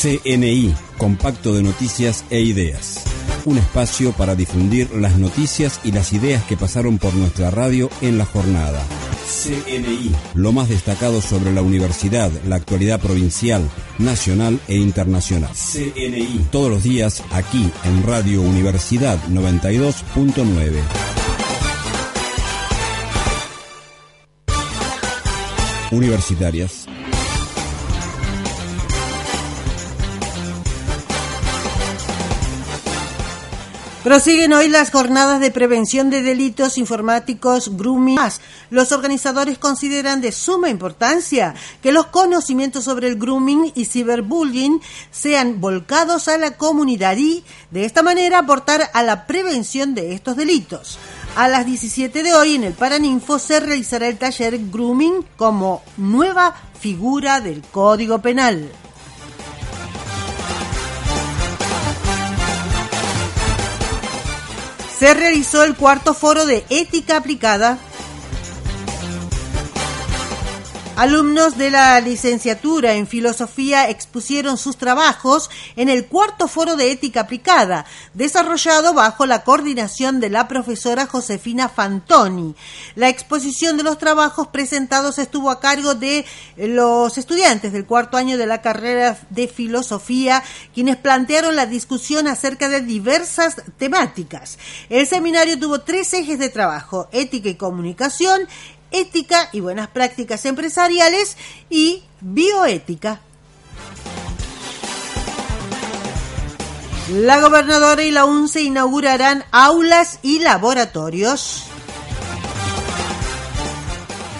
CNI, Compacto de Noticias e Ideas. Un espacio para difundir las noticias y las ideas que pasaron por nuestra radio en la jornada. CNI, lo más destacado sobre la universidad, la actualidad provincial, nacional e internacional. CNI, todos los días aquí en Radio Universidad 92.9. Universitarias Prosiguen hoy las jornadas de prevención de delitos informáticos grooming. Los organizadores consideran de suma importancia que los conocimientos sobre el grooming y ciberbullying sean volcados a la comunidad y, de esta manera, aportar a la prevención de estos delitos. A las 17 de hoy en el Paraninfo se realizará el taller Grooming como nueva figura del Código Penal. Se realizó el cuarto foro de ética aplicada Alumnos de la licenciatura en filosofía expusieron sus trabajos en el cuarto foro de ética aplicada, desarrollado bajo la coordinación de la profesora Josefina Fantoni. La exposición de los trabajos presentados estuvo a cargo de los estudiantes del cuarto año de la carrera de filosofía, quienes plantearon la discusión acerca de diversas temáticas. El seminario tuvo tres ejes de trabajo, ética y comunicación, ética y buenas prácticas empresariales y bioética. La gobernadora y la UNCE inaugurarán aulas y laboratorios.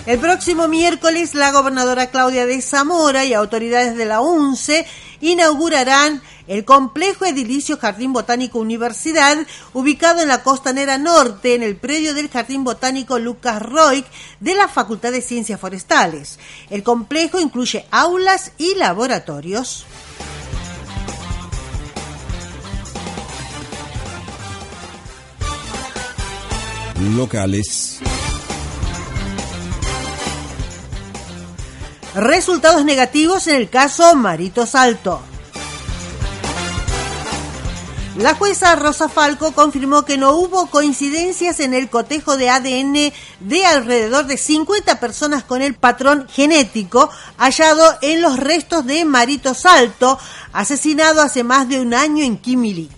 El próximo miércoles la gobernadora Claudia de Zamora y autoridades de la UNCE inaugurarán el complejo edilicio Jardín Botánico Universidad, ubicado en la costanera norte, en el predio del Jardín Botánico Lucas Roig de la Facultad de Ciencias Forestales. El complejo incluye aulas y laboratorios. Locales. Resultados negativos en el caso Marito Salto. La jueza Rosa Falco confirmó que no hubo coincidencias en el cotejo de ADN de alrededor de 50 personas con el patrón genético hallado en los restos de Marito Salto, asesinado hace más de un año en Kimili.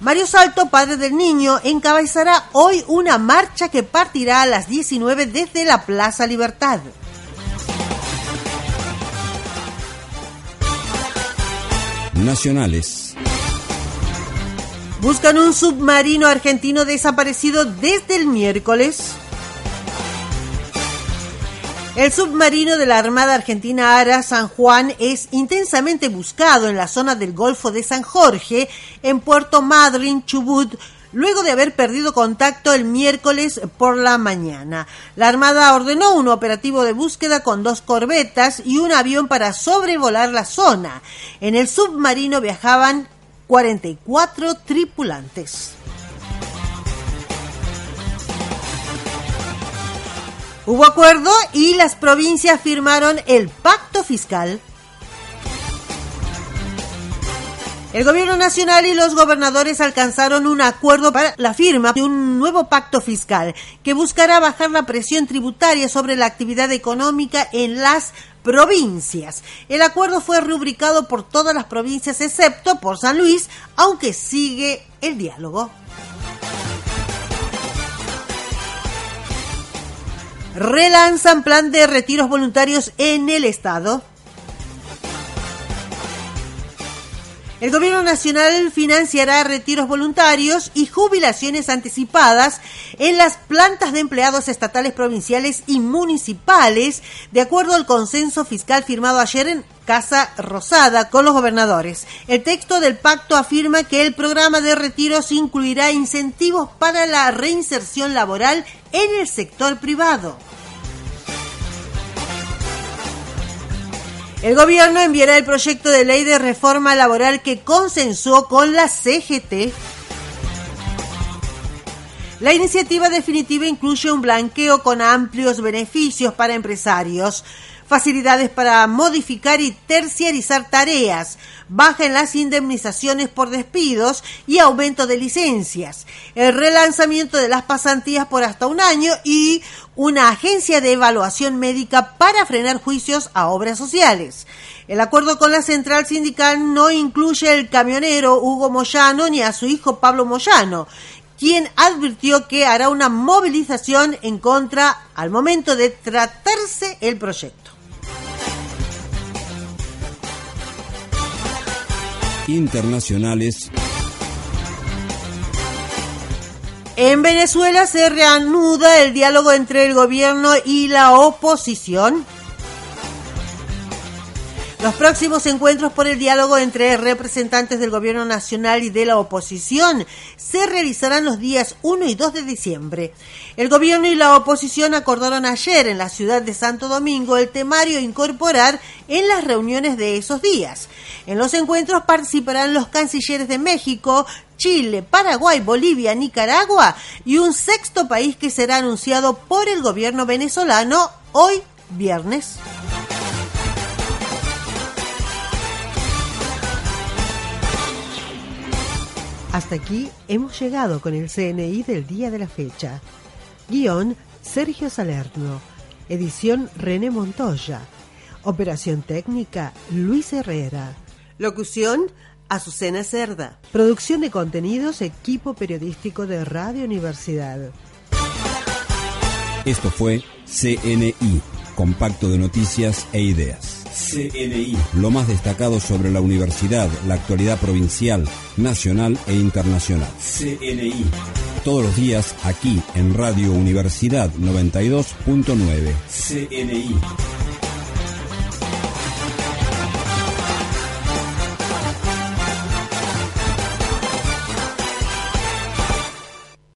Mario Salto, padre del niño, encabezará hoy una marcha que partirá a las 19 desde la Plaza Libertad. Nacionales. Buscan un submarino argentino desaparecido desde el miércoles. El submarino de la Armada Argentina Ara San Juan es intensamente buscado en la zona del Golfo de San Jorge, en Puerto Madryn, Chubut, luego de haber perdido contacto el miércoles por la mañana. La Armada ordenó un operativo de búsqueda con dos corbetas y un avión para sobrevolar la zona. En el submarino viajaban 44 tripulantes. Hubo acuerdo y las provincias firmaron el pacto fiscal. El gobierno nacional y los gobernadores alcanzaron un acuerdo para la firma de un nuevo pacto fiscal que buscará bajar la presión tributaria sobre la actividad económica en las provincias. El acuerdo fue rubricado por todas las provincias excepto por San Luis, aunque sigue el diálogo. Relanzan plan de retiros voluntarios en el Estado. El Gobierno Nacional financiará retiros voluntarios y jubilaciones anticipadas en las plantas de empleados estatales, provinciales y municipales, de acuerdo al consenso fiscal firmado ayer en Casa Rosada con los gobernadores. El texto del pacto afirma que el programa de retiros incluirá incentivos para la reinserción laboral en el sector privado. El gobierno enviará el proyecto de ley de reforma laboral que consensuó con la CGT. La iniciativa definitiva incluye un blanqueo con amplios beneficios para empresarios. Facilidades para modificar y terciarizar tareas, baja en las indemnizaciones por despidos y aumento de licencias, el relanzamiento de las pasantías por hasta un año y una agencia de evaluación médica para frenar juicios a obras sociales. El acuerdo con la central sindical no incluye el camionero Hugo Moyano ni a su hijo Pablo Moyano quien advirtió que hará una movilización en contra al momento de tratarse el proyecto. Internacionales. En Venezuela se reanuda el diálogo entre el gobierno y la oposición los próximos encuentros por el diálogo entre representantes del gobierno nacional y de la oposición se realizarán los días 1 y 2 de diciembre. El gobierno y la oposición acordaron ayer en la ciudad de Santo Domingo el temario a incorporar en las reuniones de esos días. En los encuentros participarán los cancilleres de México, Chile, Paraguay, Bolivia, Nicaragua y un sexto país que será anunciado por el gobierno venezolano hoy viernes. Hasta aquí hemos llegado con el CNI del día de la fecha. Guión Sergio Salerno. Edición René Montoya. Operación técnica Luis Herrera. Locución Azucena Cerda. Producción de contenidos Equipo Periodístico de Radio Universidad. Esto fue CNI, compacto de noticias e ideas. CNI. Lo más destacado sobre la universidad, la actualidad provincial, nacional e internacional. CNI. Todos los días aquí en Radio Universidad 92.9. CNI.